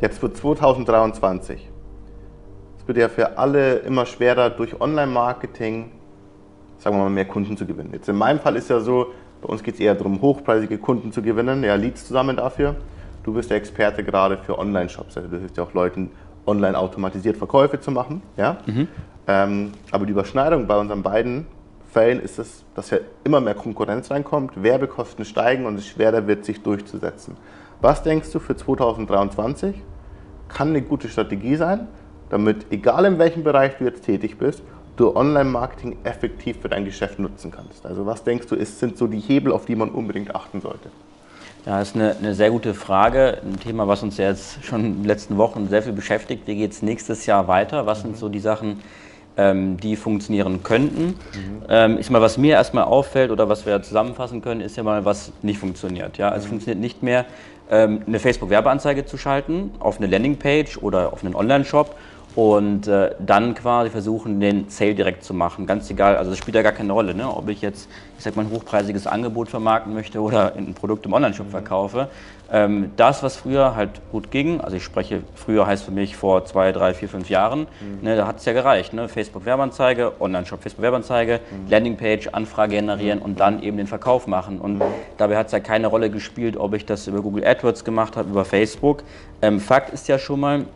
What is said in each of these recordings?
Jetzt wird 2023. Es wird ja für alle immer schwerer, durch Online-Marketing, sagen wir mal, mehr Kunden zu gewinnen. Jetzt in meinem Fall ist ja so, bei uns geht es eher darum, hochpreisige Kunden zu gewinnen, ja, Leads zusammen dafür. Du bist der Experte gerade für Online-Shops, also du hilfst ja auch Leuten, online automatisiert Verkäufe zu machen. Ja? Mhm. Ähm, aber die Überschneidung bei unseren beiden Fällen ist es, dass ja immer mehr Konkurrenz reinkommt, Werbekosten steigen und es schwerer wird, sich durchzusetzen. Was denkst du für 2023 kann eine gute Strategie sein, damit, egal in welchem Bereich du jetzt tätig bist, du Online-Marketing effektiv für dein Geschäft nutzen kannst? Also was denkst du, ist, sind so die Hebel, auf die man unbedingt achten sollte? Ja, das ist eine, eine, sehr gute Frage. Ein Thema, was uns ja jetzt schon in den letzten Wochen sehr viel beschäftigt. Wie geht es nächstes Jahr weiter? Was sind so die Sachen, ähm, die funktionieren könnten? Mhm. Ähm, ich mal, was mir erstmal auffällt oder was wir zusammenfassen können, ist ja mal, was nicht funktioniert. Ja? Es mhm. funktioniert nicht mehr, eine Facebook-Werbeanzeige zu schalten auf eine Landingpage oder auf einen Online-Shop und äh, dann quasi versuchen, den Sale direkt zu machen. Ganz egal, also das spielt ja gar keine Rolle, ne? ob ich jetzt, ich sag mal, ein hochpreisiges Angebot vermarkten möchte oder ein Produkt im Online-Shop mhm. verkaufe. Ähm, das, was früher halt gut ging, also ich spreche, früher heißt für mich vor zwei, drei, vier, fünf Jahren, mhm. ne, da hat es ja gereicht. Ne? Facebook-Werbeanzeige, Online-Shop, Facebook-Werbeanzeige, mhm. Landingpage, Anfrage generieren und dann eben den Verkauf machen. Und mhm. dabei hat es ja keine Rolle gespielt, ob ich das über Google AdWords gemacht habe, über Facebook. Ähm, Fakt ist ja schon mal,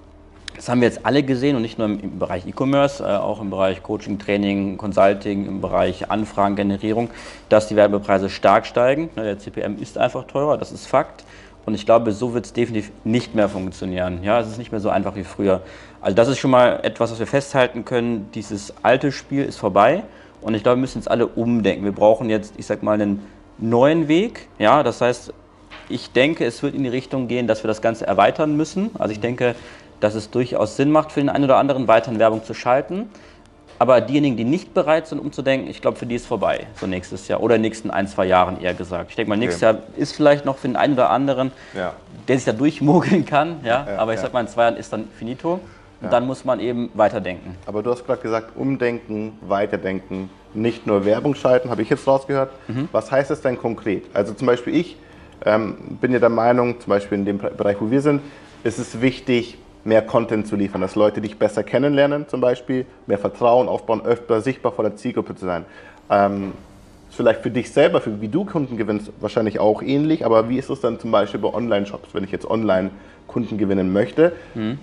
das haben wir jetzt alle gesehen und nicht nur im, Bereich E-Commerce, äh, auch im Bereich Coaching, Training, Consulting, im Bereich Anfragengenerierung, dass die Werbepreise stark steigen. Ne, der CPM ist einfach teurer, das ist Fakt. Und ich glaube, so wird es definitiv nicht mehr funktionieren. Ja, es ist nicht mehr so einfach wie früher. Also das ist schon mal etwas, was wir festhalten können. Dieses alte Spiel ist vorbei. Und ich glaube, wir müssen jetzt alle umdenken. Wir brauchen jetzt, ich sag mal, einen neuen Weg. Ja, das heißt, ich denke, es wird in die Richtung gehen, dass wir das Ganze erweitern müssen. Also ich denke, dass es durchaus Sinn macht, für den einen oder anderen weiterhin Werbung zu schalten. Aber diejenigen, die nicht bereit sind, umzudenken, ich glaube, für die ist vorbei, so nächstes Jahr oder in den nächsten ein, zwei Jahren eher gesagt. Ich denke mal, nächstes okay. Jahr ist vielleicht noch für den einen oder anderen, ja. der sich da durchmogeln kann, ja, ja aber ich ja. sag mal, in zwei Jahren ist dann finito. Und dann muss man eben weiterdenken. Aber du hast gerade gesagt, umdenken, weiterdenken, nicht nur Werbung schalten, habe ich jetzt rausgehört. Mhm. Was heißt das denn konkret? Also zum Beispiel ich ähm, bin ja der Meinung, zum Beispiel in dem Bereich, wo wir sind, ist es wichtig, mehr Content zu liefern, dass Leute dich besser kennenlernen zum Beispiel, mehr Vertrauen aufbauen, öfter sichtbar vor der Zielgruppe zu sein. Ähm, vielleicht für dich selber, für wie du Kunden gewinnst, wahrscheinlich auch ähnlich, aber wie ist es dann zum Beispiel bei Online-Shops, wenn ich jetzt online Kunden gewinnen möchte? Mhm.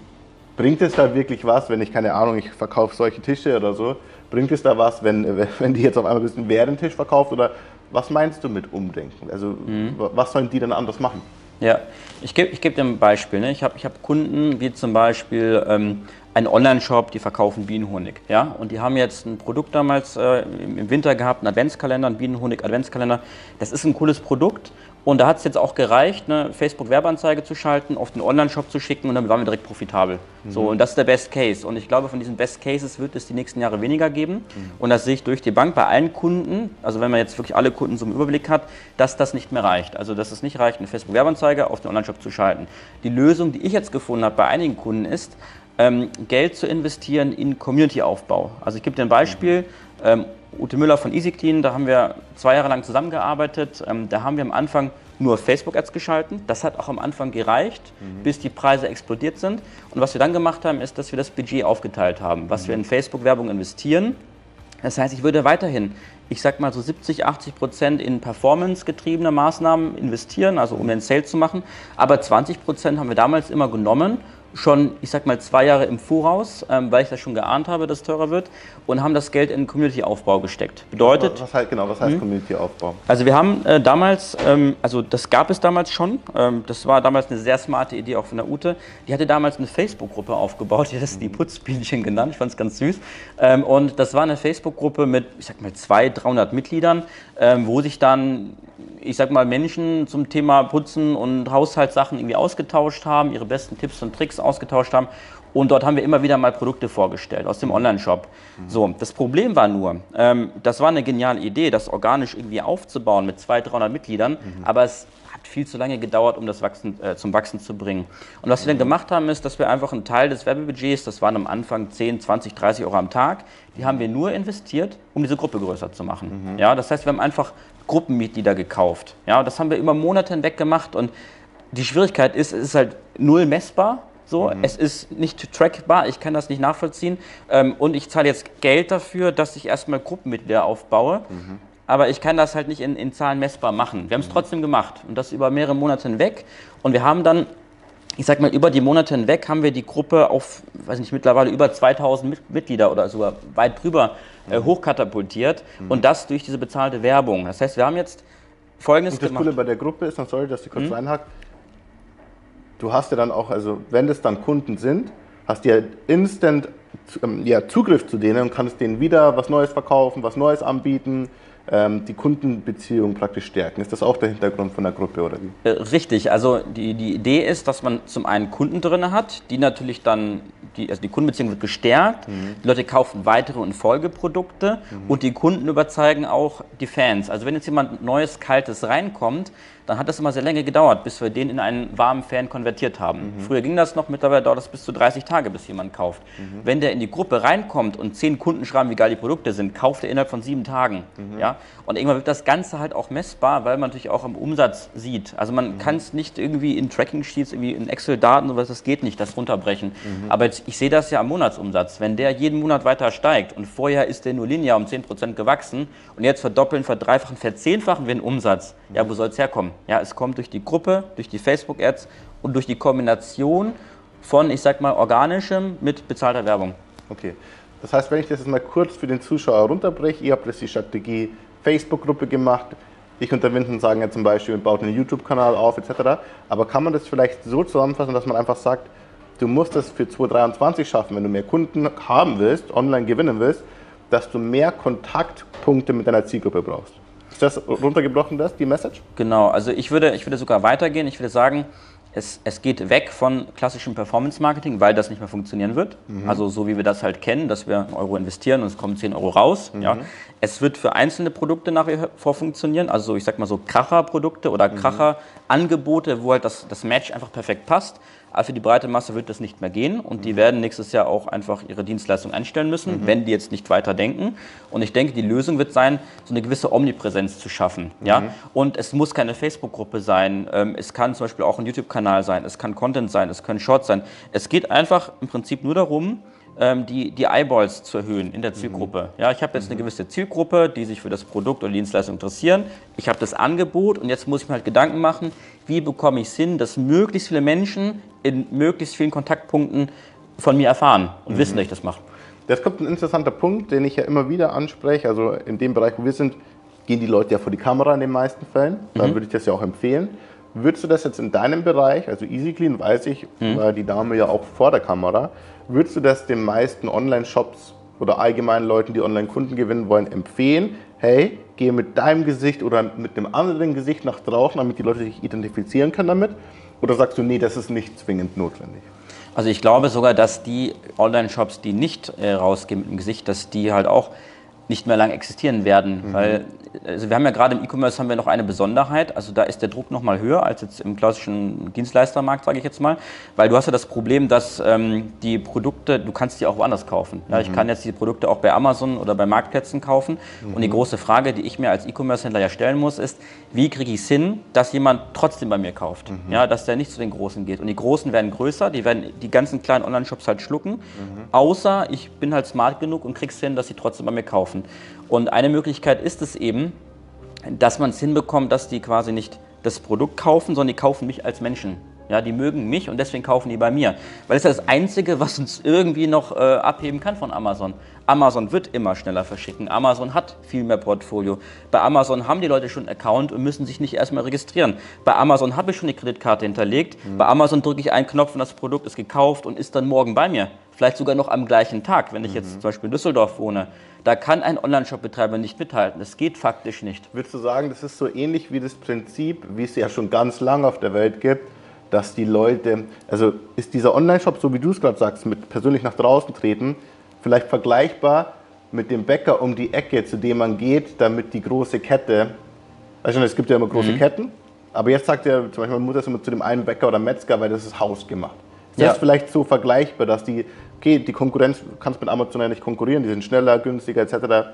Bringt es da wirklich was, wenn ich, keine Ahnung, ich verkaufe solche Tische oder so, bringt es da was, wenn, wenn die jetzt auf einmal wer den Tisch verkauft oder was meinst du mit Umdenken? Also mhm. was sollen die dann anders machen? Ja, ich gebe ich geb dir ein Beispiel. Ne? Ich habe ich hab Kunden, wie zum Beispiel ähm, einen Online-Shop, die verkaufen Bienenhonig. Ja? Und die haben jetzt ein Produkt damals äh, im Winter gehabt, einen Adventskalender, einen Bienenhonig-Adventskalender. Das ist ein cooles Produkt und da hat es jetzt auch gereicht, eine Facebook-Werbeanzeige zu schalten, auf den Online-Shop zu schicken und dann waren wir direkt profitabel. Mhm. So, und das ist der Best Case. Und ich glaube, von diesen Best Cases wird es die nächsten Jahre weniger geben. Mhm. Und das sehe ich durch die Bank bei allen Kunden, also wenn man jetzt wirklich alle Kunden so im Überblick hat, dass das nicht mehr reicht. Also dass es nicht reicht, eine Facebook-Werbeanzeige auf den Online-Shop zu schalten. Die Lösung, die ich jetzt gefunden habe bei einigen Kunden ist, ähm, Geld zu investieren in Community-Aufbau. Also ich gebe dir ein Beispiel. Ähm, Ute Müller von EasyClean, da haben wir zwei Jahre lang zusammengearbeitet. Ähm, da haben wir am Anfang nur Facebook-Ads geschalten. Das hat auch am Anfang gereicht, mhm. bis die Preise explodiert sind. Und was wir dann gemacht haben, ist, dass wir das Budget aufgeteilt haben, was mhm. wir in Facebook-Werbung investieren. Das heißt, ich würde weiterhin, ich sag mal so 70, 80 Prozent in performance-getriebene Maßnahmen investieren, also um den Sale zu machen. Aber 20 Prozent haben wir damals immer genommen schon, ich sag mal, zwei Jahre im Voraus, ähm, weil ich das schon geahnt habe, dass es teurer wird, und haben das Geld in Community-Aufbau gesteckt. Bedeutet. Was heißt, genau, was heißt mhm. Community-Aufbau? Also wir haben äh, damals, ähm, also das gab es damals schon, ähm, das war damals eine sehr smarte Idee auch von der Ute. Die hatte damals eine Facebook-Gruppe aufgebaut, die hat das die Putzbienchen genannt, ich fand es ganz süß. Ähm, und das war eine Facebook-Gruppe mit, ich sag mal, 200, 300 Mitgliedern, ähm, wo sich dann ich sag mal, Menschen zum Thema Putzen und Haushaltssachen irgendwie ausgetauscht haben, ihre besten Tipps und Tricks ausgetauscht haben. Und dort haben wir immer wieder mal Produkte vorgestellt aus dem Online-Shop. Mhm. So, das Problem war nur, ähm, das war eine geniale Idee, das organisch irgendwie aufzubauen mit 200, 300 Mitgliedern, mhm. aber es hat viel zu lange gedauert, um das Wachsen, äh, zum Wachsen zu bringen. Und was wir dann gemacht haben, ist, dass wir einfach einen Teil des Werbebudgets, das waren am Anfang 10, 20, 30 Euro am Tag, die haben wir nur investiert, um diese Gruppe größer zu machen. Mhm. Ja, das heißt, wir haben einfach Gruppenmitglieder gekauft. Ja, das haben wir immer Monate hinweg gemacht und die Schwierigkeit ist, es ist halt null messbar. So, mhm. es ist nicht trackbar, ich kann das nicht nachvollziehen. Ähm, und ich zahle jetzt Geld dafür, dass ich erstmal Gruppenmitglieder aufbaue. Mhm. Aber ich kann das halt nicht in, in Zahlen messbar machen. Wir haben es mhm. trotzdem gemacht und das über mehrere Monate hinweg. Und wir haben dann ich sag mal, über die Monate hinweg haben wir die Gruppe auf, weiß nicht, mittlerweile über 2000 Mitglieder oder sogar weit drüber äh, hochkatapultiert mhm. und das durch diese bezahlte Werbung. Das heißt, wir haben jetzt Folgendes und das gemacht. Coole bei der Gruppe ist, sorry, dass ich kurz mhm. reinhack, du hast ja dann auch, also wenn es dann Kunden sind, hast du ja instant ähm, ja, Zugriff zu denen und kannst denen wieder was Neues verkaufen, was Neues anbieten die Kundenbeziehung praktisch stärken. Ist das auch der Hintergrund von der Gruppe oder wie? Äh, richtig, also die, die Idee ist, dass man zum einen Kunden drin hat, die natürlich dann, die, also die Kundenbeziehung wird gestärkt, mhm. die Leute kaufen weitere und Folgeprodukte mhm. und die Kunden überzeugen auch die Fans. Also wenn jetzt jemand Neues, Kaltes reinkommt, dann hat das immer sehr lange gedauert, bis wir den in einen warmen Fan konvertiert haben. Mhm. Früher ging das noch, mittlerweile dauert das bis zu 30 Tage, bis jemand kauft. Mhm. Wenn der in die Gruppe reinkommt und zehn Kunden schreiben, wie geil die Produkte sind, kauft er innerhalb von sieben Tagen. Mhm. Ja? Und irgendwann wird das Ganze halt auch messbar, weil man natürlich auch am Umsatz sieht. Also man mhm. kann es nicht irgendwie in Tracking-Sheets, irgendwie in Excel-Daten, sowas, das geht nicht, das runterbrechen. Mhm. Aber jetzt, ich sehe das ja am Monatsumsatz. Wenn der jeden Monat weiter steigt und vorher ist der nur linear um 10% gewachsen und jetzt verdoppeln, verdreifachen, verzehnfachen wir den Umsatz, ja, wo soll es herkommen? Ja, es kommt durch die Gruppe, durch die Facebook-Ads und durch die Kombination von, ich sag mal, organischem mit bezahlter Werbung. Okay. Das heißt, wenn ich das jetzt mal kurz für den Zuschauer runterbreche, ihr habt jetzt die Strategie Facebook-Gruppe gemacht, ich und der Vincent sagen ja zum Beispiel, baut einen YouTube-Kanal auf etc. Aber kann man das vielleicht so zusammenfassen, dass man einfach sagt, du musst es für 2023 schaffen, wenn du mehr Kunden haben willst, online gewinnen willst, dass du mehr Kontaktpunkte mit deiner Zielgruppe brauchst? Ist das runtergebrochen, das, die Message? Genau, also ich würde, ich würde sogar weitergehen. Ich würde sagen, es, es geht weg von klassischem Performance-Marketing, weil das nicht mehr funktionieren wird. Mhm. Also so wie wir das halt kennen, dass wir einen Euro investieren und es kommen 10 Euro raus. Mhm. Ja. Es wird für einzelne Produkte nach wie vor funktionieren, also ich sag mal so Kracher-Produkte oder mhm. Kracher-Angebote, wo halt das, das Match einfach perfekt passt. Aber für die breite Masse wird das nicht mehr gehen und die mhm. werden nächstes Jahr auch einfach ihre Dienstleistung einstellen müssen, mhm. wenn die jetzt nicht weiter denken. Und ich denke, die Lösung wird sein, so eine gewisse Omnipräsenz zu schaffen. Mhm. Ja? Und es muss keine Facebook-Gruppe sein, ähm, es kann zum Beispiel auch ein YouTube-Kanal sein, es kann Content sein, es können Shorts sein. Es geht einfach im Prinzip nur darum, die, die Eyeballs zu erhöhen in der Zielgruppe. Mhm. Ja, ich habe jetzt eine mhm. gewisse Zielgruppe, die sich für das Produkt oder die Dienstleistung interessieren. Ich habe das Angebot und jetzt muss ich mir halt Gedanken machen, wie bekomme ich es hin, dass möglichst viele Menschen in möglichst vielen Kontaktpunkten von mir erfahren und mhm. wissen, dass ich das mache. Das kommt ein interessanter Punkt, den ich ja immer wieder anspreche. Also in dem Bereich, wo wir sind, gehen die Leute ja vor die Kamera in den meisten Fällen. Dann mhm. würde ich das ja auch empfehlen. Würdest du das jetzt in deinem Bereich, also EasyClean, weiß ich, mhm. war die Dame ja auch vor der Kamera, würdest du das den meisten Online-Shops oder allgemeinen Leuten, die Online-Kunden gewinnen wollen, empfehlen? Hey, gehe mit deinem Gesicht oder mit einem anderen Gesicht nach draußen, damit die Leute sich identifizieren können damit? Oder sagst du, nee, das ist nicht zwingend notwendig? Also ich glaube sogar, dass die Online-Shops, die nicht äh, rausgehen mit dem Gesicht, dass die halt auch nicht mehr lang existieren werden, mhm. weil also wir haben ja gerade im E-Commerce haben wir noch eine Besonderheit, also da ist der Druck noch mal höher als jetzt im klassischen Dienstleistermarkt, sage ich jetzt mal, weil du hast ja das Problem, dass ähm, die Produkte, du kannst die auch woanders kaufen. Ja, ich mhm. kann jetzt die Produkte auch bei Amazon oder bei Marktplätzen kaufen mhm. und die große Frage, die ich mir als E-Commerce-Händler ja stellen muss, ist, wie kriege ich es hin, dass jemand trotzdem bei mir kauft, mhm. ja, dass der nicht zu den Großen geht und die Großen werden größer, die werden die ganzen kleinen Online-Shops halt schlucken, mhm. außer ich bin halt smart genug und krieg's hin, dass sie trotzdem bei mir kaufen. Und eine Möglichkeit ist es eben, dass man es hinbekommt, dass die quasi nicht das Produkt kaufen, sondern die kaufen mich als Menschen. Ja, die mögen mich und deswegen kaufen die bei mir. Weil das ist ja das Einzige, was uns irgendwie noch äh, abheben kann von Amazon. Amazon wird immer schneller verschicken. Amazon hat viel mehr Portfolio. Bei Amazon haben die Leute schon einen Account und müssen sich nicht erstmal registrieren. Bei Amazon habe ich schon die Kreditkarte hinterlegt. Mhm. Bei Amazon drücke ich einen Knopf und das Produkt ist gekauft und ist dann morgen bei mir. Vielleicht sogar noch am gleichen Tag, wenn ich jetzt mhm. zum Beispiel in Düsseldorf wohne. Da kann ein Online-Shop-Betreiber nicht mithalten. Das geht faktisch nicht. Würdest du sagen, das ist so ähnlich wie das Prinzip, wie es ja schon ganz lange auf der Welt gibt, dass die Leute, also ist dieser Online-Shop, so wie du es gerade sagst, mit persönlich nach draußen treten, vielleicht vergleichbar mit dem Bäcker um die Ecke, zu dem man geht, damit die große Kette, also es gibt ja immer große mhm. Ketten, aber jetzt sagt ja zum Beispiel, man muss das immer zu dem einen Bäcker oder Metzger, weil das ist hausgemacht. Ist ja. das vielleicht so vergleichbar, dass die, okay, die Konkurrenz, du kannst mit Amazon ja nicht konkurrieren, die sind schneller, günstiger etc.,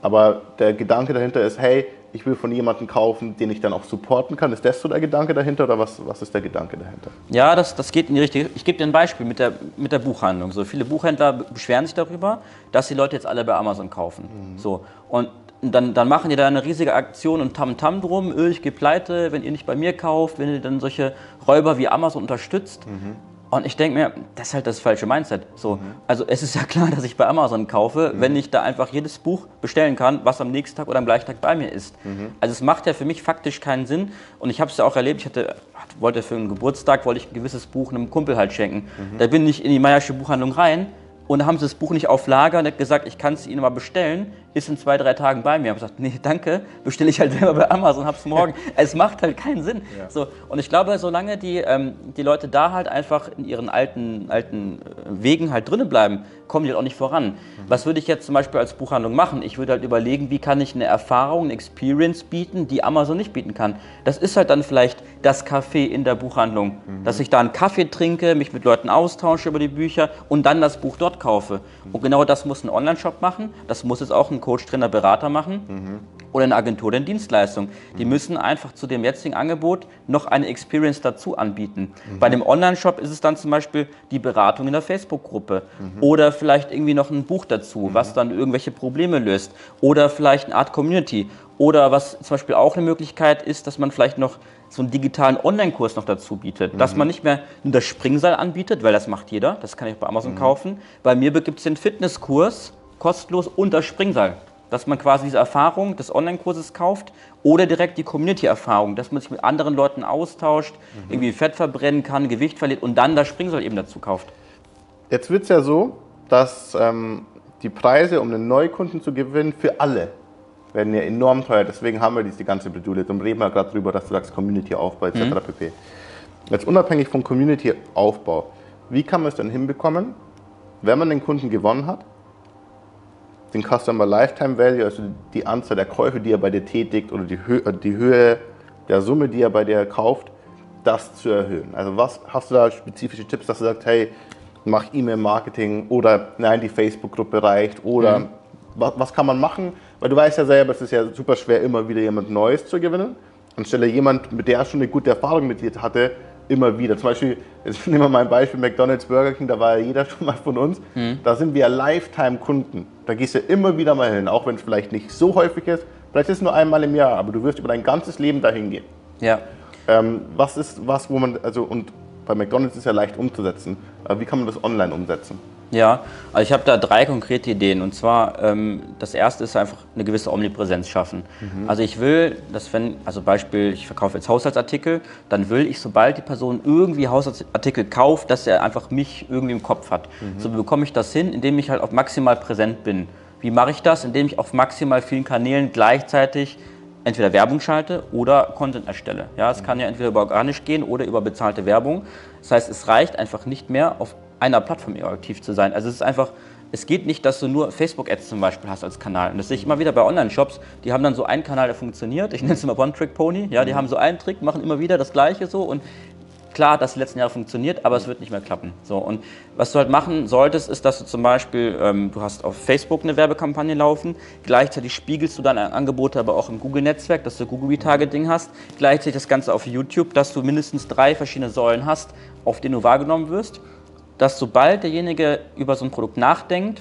aber der Gedanke dahinter ist, hey, ich will von jemandem kaufen, den ich dann auch supporten kann. Ist das so der Gedanke dahinter oder was, was ist der Gedanke dahinter? Ja, das, das geht in die richtige Ich gebe dir ein Beispiel mit der, mit der Buchhandlung. So, viele Buchhändler beschweren sich darüber, dass die Leute jetzt alle bei Amazon kaufen. Mhm. So, und dann, dann, machen die da eine riesige Aktion und Tam-Tam drum, öh, ich gehe pleite, wenn ihr nicht bei mir kauft, wenn ihr dann solche Räuber wie Amazon unterstützt. Mhm. Und ich denke mir, das ist halt das falsche Mindset. So, mhm. Also es ist ja klar, dass ich bei Amazon kaufe, mhm. wenn ich da einfach jedes Buch bestellen kann, was am nächsten Tag oder am gleichen Tag bei mir ist. Mhm. Also es macht ja für mich faktisch keinen Sinn. Und ich habe es ja auch erlebt, ich hatte, wollte für einen Geburtstag, wollte ich ein gewisses Buch einem Kumpel halt schenken. Mhm. Da bin ich in die Meiersche Buchhandlung rein und da haben sie das Buch nicht auf Lager und gesagt, ich kann es Ihnen mal bestellen, ist in zwei, drei Tagen bei mir. Ich habe gesagt, nee, danke, bestelle ich halt selber bei Amazon, hab's morgen. es macht halt keinen Sinn. Ja. So, und ich glaube, solange die, ähm, die Leute da halt einfach in ihren alten, alten äh, Wegen halt drinnen bleiben, kommen die halt auch nicht voran. Mhm. Was würde ich jetzt zum Beispiel als Buchhandlung machen? Ich würde halt überlegen, wie kann ich eine Erfahrung, eine Experience bieten, die Amazon nicht bieten kann. Das ist halt dann vielleicht das Café in der Buchhandlung, mhm. dass ich da einen Kaffee trinke, mich mit Leuten austausche über die Bücher und dann das Buch dort kaufe. Mhm. Und genau das muss ein Online-Shop machen, das muss es auch ein Coach, Trainer, Berater machen. Mhm oder eine Agentur oder eine Dienstleistung. Die müssen einfach zu dem jetzigen Angebot noch eine Experience dazu anbieten. Mhm. Bei dem Online-Shop ist es dann zum Beispiel die Beratung in der Facebook-Gruppe mhm. oder vielleicht irgendwie noch ein Buch dazu, mhm. was dann irgendwelche Probleme löst oder vielleicht eine Art Community oder was zum Beispiel auch eine Möglichkeit ist, dass man vielleicht noch so einen digitalen Online-Kurs noch dazu bietet, dass mhm. man nicht mehr nur das Springseil anbietet, weil das macht jeder, das kann ich bei Amazon mhm. kaufen. Bei mir gibt es den Fitnesskurs kostenlos und das Springseil dass man quasi diese Erfahrung des Online-Kurses kauft oder direkt die Community-Erfahrung, dass man sich mit anderen Leuten austauscht, mhm. irgendwie Fett verbrennen kann, Gewicht verliert und dann das Springseil eben dazu kauft. Jetzt wird es ja so, dass ähm, die Preise, um einen Neukunden zu gewinnen, für alle werden ja enorm teuer. Deswegen haben wir diese ganze Bredouille. Darum reden wir gerade drüber, dass du sagst Community-Aufbau etc. Mhm. pp. Jetzt unabhängig vom Community-Aufbau, wie kann man es denn hinbekommen, wenn man den Kunden gewonnen hat, den Customer Lifetime Value, also die Anzahl der Käufe, die er bei dir tätigt oder die, Hö äh, die Höhe der Summe, die er bei dir kauft, das zu erhöhen. Also was hast du da spezifische Tipps, dass du sagst, hey, mach E-Mail-Marketing oder nein, die Facebook-Gruppe reicht oder mhm. was, was, kann man machen? Weil du weißt ja selber, es ist ja super schwer, immer wieder jemand Neues zu gewinnen. Anstelle jemand, mit der schon eine gute Erfahrung mit dir hatte, immer wieder. Zum Beispiel, jetzt nehmen wir mal ein Beispiel, McDonalds, Burger King, da war ja jeder schon mal von uns. Mhm. Da sind wir Lifetime-Kunden. Da gehst du immer wieder mal hin, auch wenn es vielleicht nicht so häufig ist. Vielleicht ist es nur einmal im Jahr, aber du wirst über dein ganzes Leben dahin gehen. Ja. Ähm, was ist was, wo man, also und bei McDonalds ist ja leicht umzusetzen. Aber wie kann man das online umsetzen? Ja, also ich habe da drei konkrete Ideen. Und zwar, ähm, das erste ist einfach eine gewisse Omnipräsenz schaffen. Mhm. Also ich will, dass wenn, also Beispiel, ich verkaufe jetzt Haushaltsartikel, dann will ich, sobald die Person irgendwie Haushaltsartikel kauft, dass er einfach mich irgendwie im Kopf hat. Mhm. So bekomme ich das hin, indem ich halt auf maximal präsent bin. Wie mache ich das? Indem ich auf maximal vielen Kanälen gleichzeitig entweder Werbung schalte oder Content erstelle. Ja, es kann ja entweder über organisch gehen oder über bezahlte Werbung. Das heißt, es reicht einfach nicht mehr auf einer Plattform aktiv zu sein. Also es ist einfach, es geht nicht, dass du nur Facebook-Ads zum Beispiel hast als Kanal. Und das sehe ich immer wieder bei Online-Shops, die haben dann so einen Kanal, der funktioniert. Ich nenne es immer One-Trick-Pony. Ja, die mhm. haben so einen Trick, machen immer wieder das Gleiche so und klar, das die letzten Jahre funktioniert, aber es wird nicht mehr klappen. So, und was du halt machen solltest, ist, dass du zum Beispiel, ähm, du hast auf Facebook eine Werbekampagne laufen, gleichzeitig spiegelst du deine Angebote aber auch im Google-Netzwerk, dass du Google-Retargeting hast, gleichzeitig das Ganze auf YouTube, dass du mindestens drei verschiedene Säulen hast, auf denen du wahrgenommen wirst dass sobald derjenige über so ein Produkt nachdenkt,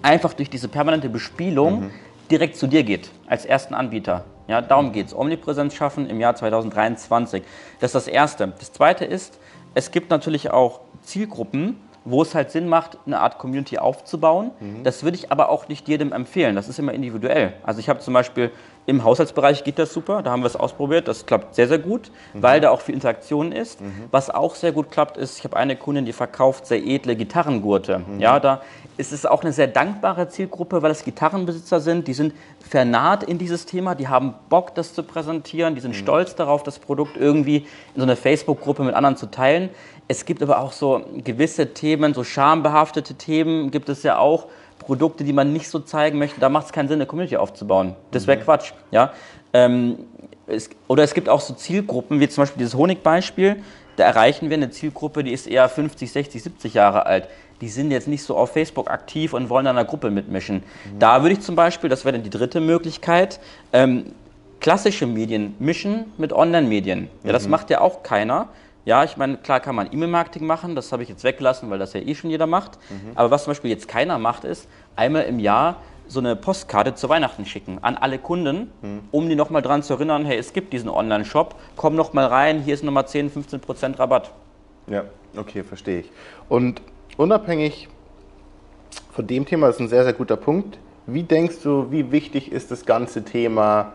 einfach durch diese permanente Bespielung mhm. direkt zu dir geht, als ersten Anbieter. Ja, darum geht es. Omnipräsenz schaffen im Jahr 2023. Das ist das Erste. Das Zweite ist, es gibt natürlich auch Zielgruppen, wo es halt Sinn macht, eine Art Community aufzubauen. Mhm. Das würde ich aber auch nicht jedem empfehlen. Das ist immer individuell. Also ich habe zum Beispiel im Haushaltsbereich geht das super, da haben wir es ausprobiert, das klappt sehr, sehr gut, mhm. weil da auch viel Interaktion ist. Mhm. Was auch sehr gut klappt, ist, ich habe eine Kundin, die verkauft sehr edle Gitarrengurte. Mhm. Ja, da ist es auch eine sehr dankbare Zielgruppe, weil es Gitarrenbesitzer sind, die sind vernaht in dieses Thema, die haben Bock, das zu präsentieren, die sind mhm. stolz darauf, das Produkt irgendwie in so einer Facebook-Gruppe mit anderen zu teilen. Es gibt aber auch so gewisse Themen, so schambehaftete Themen gibt es ja auch, Produkte, die man nicht so zeigen möchte, da macht es keinen Sinn, eine Community aufzubauen. Das wäre mhm. Quatsch. Ja? Ähm, es, oder es gibt auch so Zielgruppen, wie zum Beispiel dieses Honigbeispiel. Da erreichen wir eine Zielgruppe, die ist eher 50, 60, 70 Jahre alt. Die sind jetzt nicht so auf Facebook aktiv und wollen an einer Gruppe mitmischen. Mhm. Da würde ich zum Beispiel, das wäre dann die dritte Möglichkeit, ähm, klassische Medien mischen mit Online-Medien. Ja, das mhm. macht ja auch keiner. Ja, ich meine, klar kann man E-Mail-Marketing machen, das habe ich jetzt weggelassen, weil das ja eh schon jeder macht. Mhm. Aber was zum Beispiel jetzt keiner macht, ist einmal im Jahr so eine Postkarte zu Weihnachten schicken an alle Kunden, mhm. um die nochmal dran zu erinnern, hey, es gibt diesen Online-Shop, komm nochmal rein, hier ist nochmal 10, 15 Prozent Rabatt. Ja, okay, verstehe ich. Und unabhängig von dem Thema, das ist ein sehr, sehr guter Punkt, wie denkst du, wie wichtig ist das ganze Thema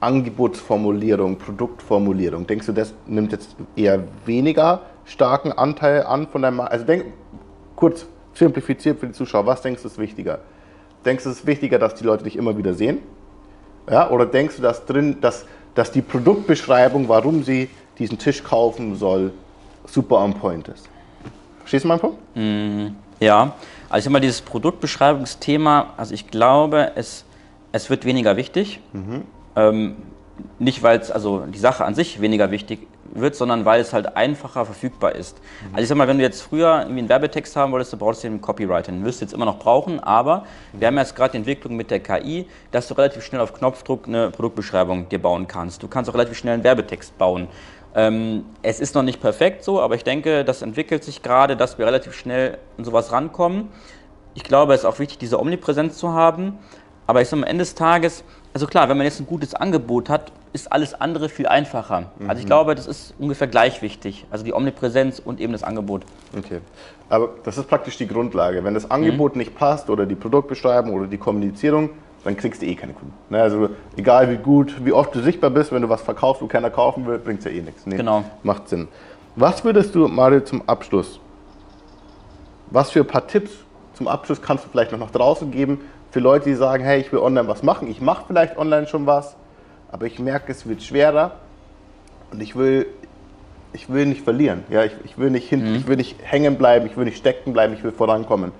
Angebotsformulierung, Produktformulierung, denkst du, das nimmt jetzt eher weniger starken Anteil an von deinem Markt? Also denk, kurz simplifiziert für die Zuschauer, was denkst du ist wichtiger? Denkst du es ist wichtiger, dass die Leute dich immer wieder sehen? Ja, oder denkst du, dass drin, dass, dass die Produktbeschreibung, warum sie diesen Tisch kaufen soll, super on point ist? Verstehst du meinen Punkt? Mm, ja, also ich mal, dieses Produktbeschreibungsthema, also ich glaube, es, es wird weniger wichtig. Mhm. Ähm, nicht, weil es also die Sache an sich weniger wichtig wird, sondern weil es halt einfacher verfügbar ist. Mhm. Also ich sag mal, wenn du jetzt früher irgendwie einen Werbetext haben wolltest, du brauchst den Copywriter. Den wirst du jetzt immer noch brauchen, aber mhm. wir haben jetzt gerade die Entwicklung mit der KI, dass du relativ schnell auf Knopfdruck eine Produktbeschreibung dir bauen kannst. Du kannst auch relativ schnell einen Werbetext bauen. Ähm, es ist noch nicht perfekt so, aber ich denke, das entwickelt sich gerade, dass wir relativ schnell an sowas rankommen. Ich glaube, es ist auch wichtig, diese Omnipräsenz zu haben. Aber ich sage am Ende des Tages, also klar, wenn man jetzt ein gutes Angebot hat, ist alles andere viel einfacher. Mhm. Also ich mhm. glaube, das ist ungefähr gleich wichtig. Also die Omnipräsenz und eben das Angebot. Okay. Aber das ist praktisch die Grundlage. Wenn das Angebot mhm. nicht passt oder die Produktbeschreibung oder die Kommunizierung, dann kriegst du eh keine Kunden. Ne, also egal wie gut, wie oft du sichtbar bist, wenn du was verkaufst, wo keiner kaufen will, bringt es ja eh nichts. Nee, genau. Macht Sinn. Was würdest du, Mario, zum Abschluss, was für ein paar Tipps zum Abschluss kannst du vielleicht noch nach draußen geben, für Leute, die sagen, hey, ich will online was machen, ich mache vielleicht online schon was, aber ich merke, es wird schwerer und ich will, ich will nicht verlieren. Ja, ich, ich, will nicht hin, mhm. ich will nicht hängen bleiben, ich will nicht stecken bleiben, ich will vorankommen.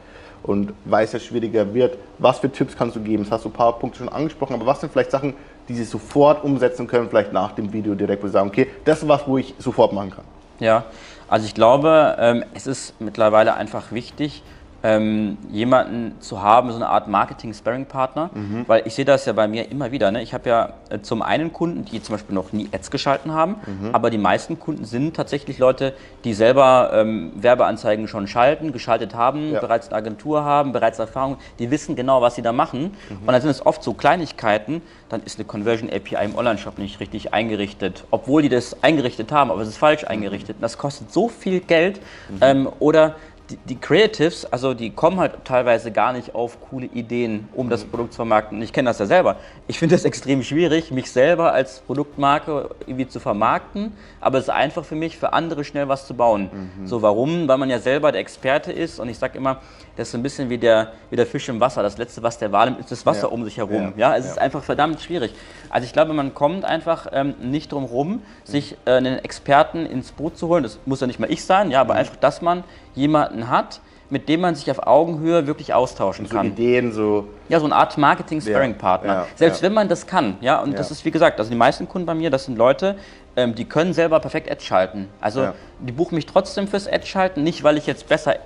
Und weil es ja schwieriger wird, was für Tipps kannst du geben? Das hast du ein paar Punkte schon angesprochen, aber was sind vielleicht Sachen, die sie sofort umsetzen können, vielleicht nach dem Video direkt, wo sie sagen, okay, das ist was, wo ich sofort machen kann? Ja, also ich glaube, ähm, es ist mittlerweile einfach wichtig, ähm, jemanden zu haben, so eine Art Marketing-Sparring-Partner, mhm. weil ich sehe das ja bei mir immer wieder. Ne? Ich habe ja äh, zum einen Kunden, die zum Beispiel noch nie Ads geschalten haben, mhm. aber die meisten Kunden sind tatsächlich Leute, die selber ähm, Werbeanzeigen schon schalten, geschaltet haben, ja. bereits eine Agentur haben, bereits Erfahrung, die wissen genau, was sie da machen. Mhm. Und dann sind es oft so Kleinigkeiten, dann ist eine Conversion API im Online-Shop nicht richtig eingerichtet, obwohl die das eingerichtet haben, aber es ist falsch eingerichtet. Und das kostet so viel Geld. Mhm. Ähm, oder die, die, Creatives, also die kommen halt teilweise gar nicht auf coole Ideen, um das mhm. Produkt zu vermarkten. Ich kenne das ja selber. Ich finde es extrem schwierig, mich selber als Produktmarke irgendwie zu vermarkten, aber es ist einfach für mich, für andere schnell was zu bauen. Mhm. So, warum? Weil man ja selber der Experte ist und ich sage immer, das ist ein bisschen wie der, wie der Fisch im Wasser. Das letzte, was der Wal nimmt, ist das Wasser ja. um sich herum. Ja, ja? es ja. ist einfach verdammt schwierig. Also ich glaube, man kommt einfach ähm, nicht drum rum, sich äh, einen Experten ins Boot zu holen. Das muss ja nicht mal ich sein, ja, aber mhm. einfach, dass man jemanden hat, mit dem man sich auf Augenhöhe wirklich austauschen so kann. Ideen so. Ja, so eine Art Marketing-Sparring-Partner. Ja, ja, Selbst ja. wenn man das kann. Ja, und das ist wie gesagt, also die meisten Kunden bei mir, das sind Leute, ähm, die können selber perfekt Ads schalten. Also die buchen mich trotzdem fürs Ads schalten, nicht weil ich jetzt besser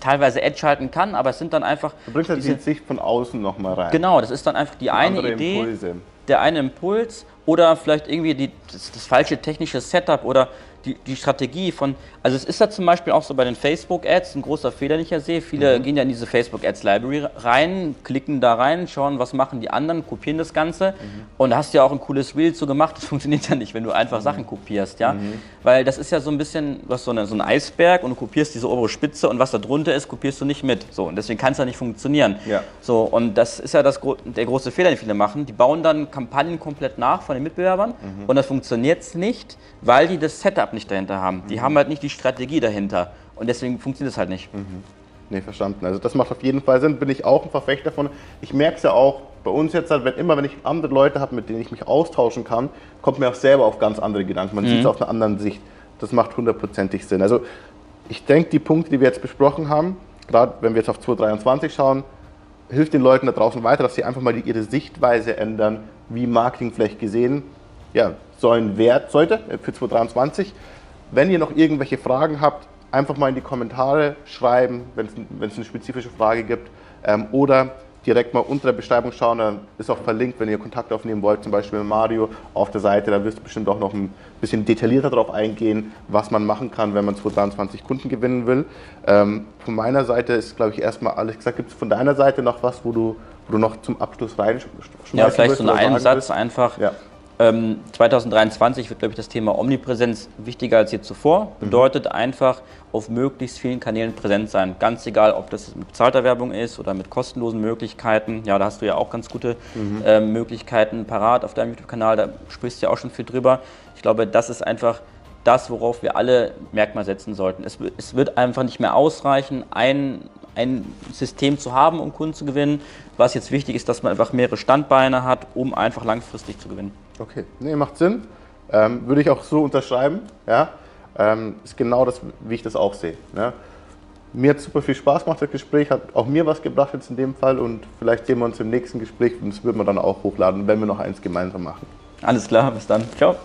teilweise Edge schalten kann, aber es sind dann einfach. Du bringst halt diese, die Sicht von außen nochmal rein. Genau, das ist dann einfach die eine Idee, Impulse. der eine Impuls oder vielleicht irgendwie die, das, das falsche technische Setup oder die, die Strategie von, also es ist ja zum Beispiel auch so bei den Facebook-Ads ein großer Fehler, den ich ja sehe. Viele mhm. gehen ja in diese Facebook-Ads-Library rein, klicken da rein, schauen, was machen die anderen, kopieren das Ganze mhm. und da hast du ja auch ein cooles Reel zu gemacht. Das funktioniert ja nicht, wenn du einfach mhm. Sachen kopierst, ja. Mhm. Weil das ist ja so ein bisschen, du hast so, eine, so einen Eisberg und du kopierst diese obere Spitze und was da drunter ist, kopierst du nicht mit. So, und deswegen kann es ja nicht funktionieren. Ja. So, und das ist ja das, der große Fehler, den viele machen. Die bauen dann Kampagnen komplett nach von den Mitbewerbern mhm. und das funktioniert nicht, weil die das Setup nicht dahinter haben. Die mhm. haben halt nicht die Strategie dahinter. Und deswegen funktioniert es halt nicht. Mhm. Nee, verstanden. Also das macht auf jeden Fall Sinn. Bin ich auch ein Verfechter davon. Ich merke es ja auch bei uns jetzt, halt, wenn immer, wenn ich andere Leute habe, mit denen ich mich austauschen kann, kommt mir auch selber auf ganz andere Gedanken. Man mhm. sieht es aus einer anderen Sicht. Das macht hundertprozentig Sinn. Also ich denke, die Punkte, die wir jetzt besprochen haben, gerade wenn wir jetzt auf 2023 schauen, hilft den Leuten da draußen weiter, dass sie einfach mal ihre Sichtweise ändern, wie Marketing vielleicht gesehen ja, so ein Wert sollte für 2023. Wenn ihr noch irgendwelche Fragen habt, einfach mal in die Kommentare schreiben, wenn es eine spezifische Frage gibt. Ähm, oder direkt mal unter der Beschreibung schauen, dann ist auch verlinkt, wenn ihr Kontakt aufnehmen wollt, zum Beispiel mit Mario auf der Seite, da wirst du bestimmt auch noch ein bisschen detaillierter darauf eingehen, was man machen kann, wenn man 2023 Kunden gewinnen will. Ähm, von meiner Seite ist, glaube ich, erstmal alles gesagt. Gibt es von deiner Seite noch was, wo du, wo du noch zum Abschluss reinschmeißen Ja, vielleicht so einen Satz einfach. Ja. Ähm, 2023 wird, glaube ich, das Thema Omnipräsenz wichtiger als je zuvor. Mhm. Bedeutet einfach auf möglichst vielen Kanälen präsent sein. Ganz egal, ob das mit bezahlter Werbung ist oder mit kostenlosen Möglichkeiten. Ja, da hast du ja auch ganz gute mhm. äh, Möglichkeiten parat auf deinem YouTube-Kanal. Da sprichst du ja auch schon viel drüber. Ich glaube, das ist einfach das, worauf wir alle Merkmal setzen sollten. Es, es wird einfach nicht mehr ausreichen, ein, ein System zu haben, um Kunden zu gewinnen. Was jetzt wichtig ist, dass man einfach mehrere Standbeine hat, um einfach langfristig zu gewinnen. Okay, nee, macht Sinn. Ähm, würde ich auch so unterschreiben. Ja? Ähm, ist genau das, wie ich das auch sehe. Ne? Mir hat super viel Spaß gemacht, das Gespräch, hat auch mir was gebracht jetzt in dem Fall und vielleicht sehen wir uns im nächsten Gespräch und das würden wir dann auch hochladen, wenn wir noch eins gemeinsam machen. Alles klar, bis dann. Ciao.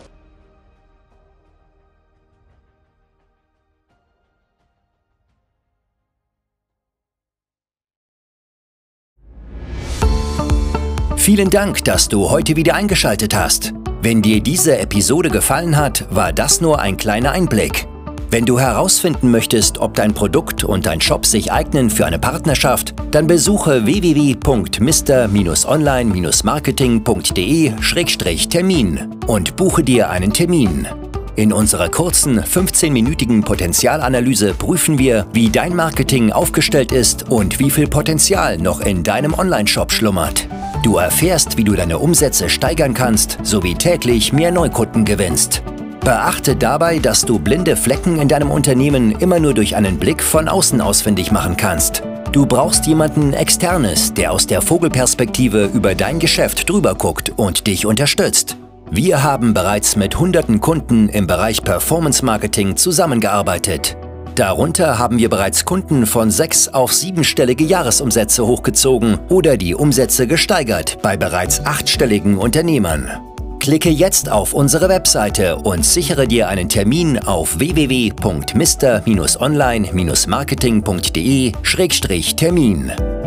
Vielen Dank, dass du heute wieder eingeschaltet hast. Wenn dir diese Episode gefallen hat, war das nur ein kleiner Einblick. Wenn du herausfinden möchtest, ob dein Produkt und dein Shop sich eignen für eine Partnerschaft, dann besuche www.mr-online-marketing.de-termin und buche dir einen Termin. In unserer kurzen 15-minütigen Potenzialanalyse prüfen wir, wie dein Marketing aufgestellt ist und wie viel Potenzial noch in deinem Online-Shop schlummert. Du erfährst, wie du deine Umsätze steigern kannst, sowie täglich mehr Neukunden gewinnst. Beachte dabei, dass du blinde Flecken in deinem Unternehmen immer nur durch einen Blick von außen ausfindig machen kannst. Du brauchst jemanden Externes, der aus der Vogelperspektive über dein Geschäft drüber guckt und dich unterstützt. Wir haben bereits mit hunderten Kunden im Bereich Performance Marketing zusammengearbeitet. Darunter haben wir bereits Kunden von sechs auf siebenstellige Jahresumsätze hochgezogen oder die Umsätze gesteigert bei bereits achtstelligen Unternehmern. Klicke jetzt auf unsere Webseite und sichere dir einen Termin auf www.mr-online-marketing.de-termin.